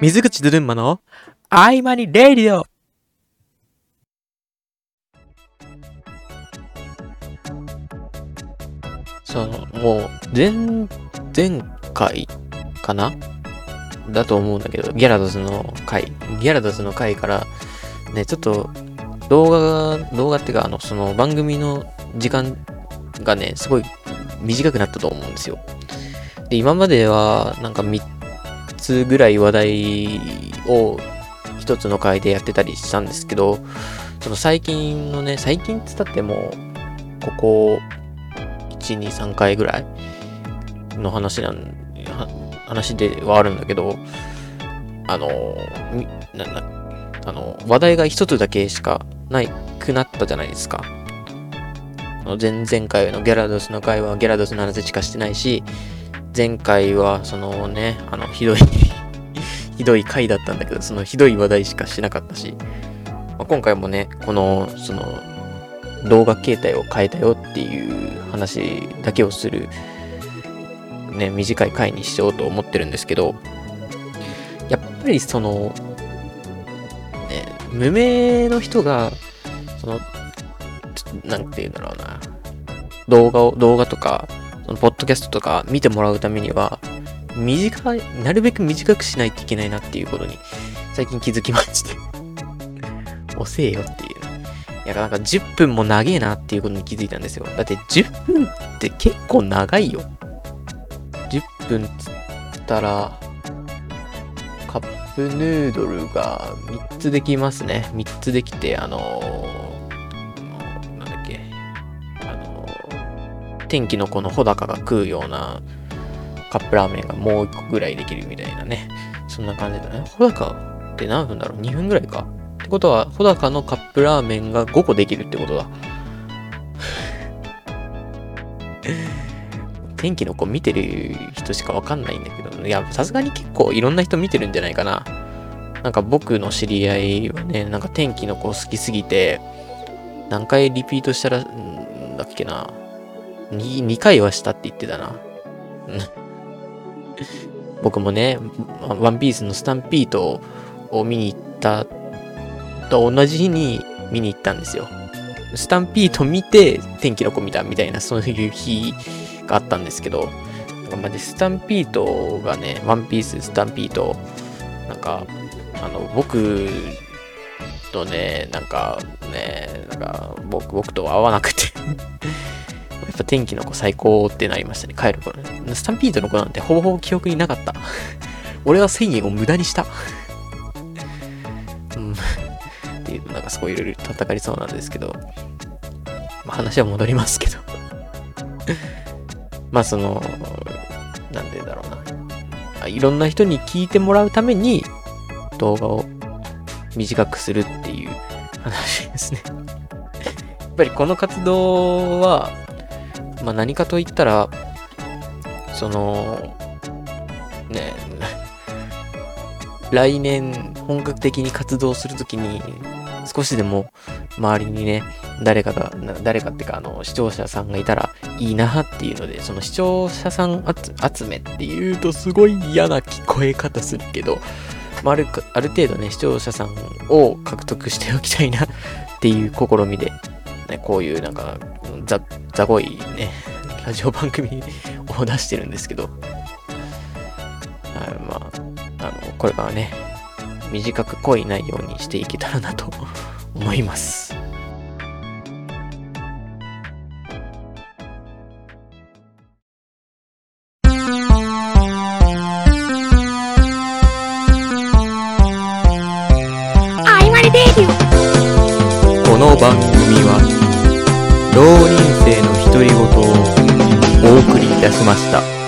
水口ドゥルンマの合間にレイディオ。その、もう、前、前回かな？だと思うんだけど、ギャラドスの回、ギャラドスの回から、ね、ちょっと、動画が、動画っていうか、あの、その番組の時間がね、すごい短くなったと思うんですよ。で、今までは、なんか3つぐらい話題を一つの回でやってたりしたんですけど、その最近のね、最近って言ったってもう、ここ、1、2、3回ぐらいの話なん、話ではあるんだけど、あの、みななあの、話題が一つだけしかないくなったじゃないですか。前々回のギャラドスの回はギャラドスの話しかしてないし、前回はそのね、あの、ひどい ひどい回だったんだけど、そのひどい話題しかしなかったし、まあ、今回もね、この、その、動画形態を変えたよっていう話だけをする、ね、短い回にしようと思ってるんですけど、やっぱりその、ね、無名の人が、その、なんて言うんだろうな、動画を、動画とか、そのポッドキャストとか見てもらうためには、短い、なるべく短くしないといけないなっていうことに、最近気づきまして。遅えよっていう。いや、なんか10分も長えなっていうことに気づいたんですよ。だって10分って結構長いよ。10分つったら、カップヌードルが3つできますね。3つできて、あの天気の子の穂高が食うようなカップラーメンがもう1個ぐらいできるみたいなね。そんな感じだね。穂高って何分だろう ?2 分ぐらいか。ってことは、穂高のカップラーメンが5個できるってことだ。天気の子見てる人しかわかんないんだけど、いや、さすがに結構いろんな人見てるんじゃないかな。なんか僕の知り合いはね、なんか天気の子好きすぎて、何回リピートしたら、んだっけな。2, 2回はしたって言ってたな。僕もね、ワンピースのスタンピートを見に行ったと同じ日に見に行ったんですよ。スタンピート見て天気の子見たみたいなそういう日があったんですけど、まあ、スタンピートがね、ワンピーススタンピート、なんか、あの、僕とね、なんかね、なんか僕、僕と合わなくて天気の子最高ってなりましたね、帰る頃、ね。スタンピートの子なんてほぼほぼ記憶になかった。俺は1000円を無駄にした。うん。っていう、なんかすごいいろいろ叩かれそうなんですけど、まあ話は戻りますけど まあその、なんて言うんだろうな。いろんな人に聞いてもらうために動画を短くするっていう話ですね。やっぱりこの活動は、まあ何かと言ったら、その、ね、来年本格的に活動するときに少しでも周りにね、誰かが、誰かってか、あの、視聴者さんがいたらいいなっていうので、その視聴者さん集めっていうとすごい嫌な聞こえ方するけど、まあ、ある、ある程度ね、視聴者さんを獲得しておきたいなっていう試みで、ね、こういうなんか、ざっ、ざごいね、ラジオ番組を出してるんですけど、あまあ、あの、これからね、短く濃い内容にしていけたらなと 思います。この番組は浪人生の独り言をお送りいたしました。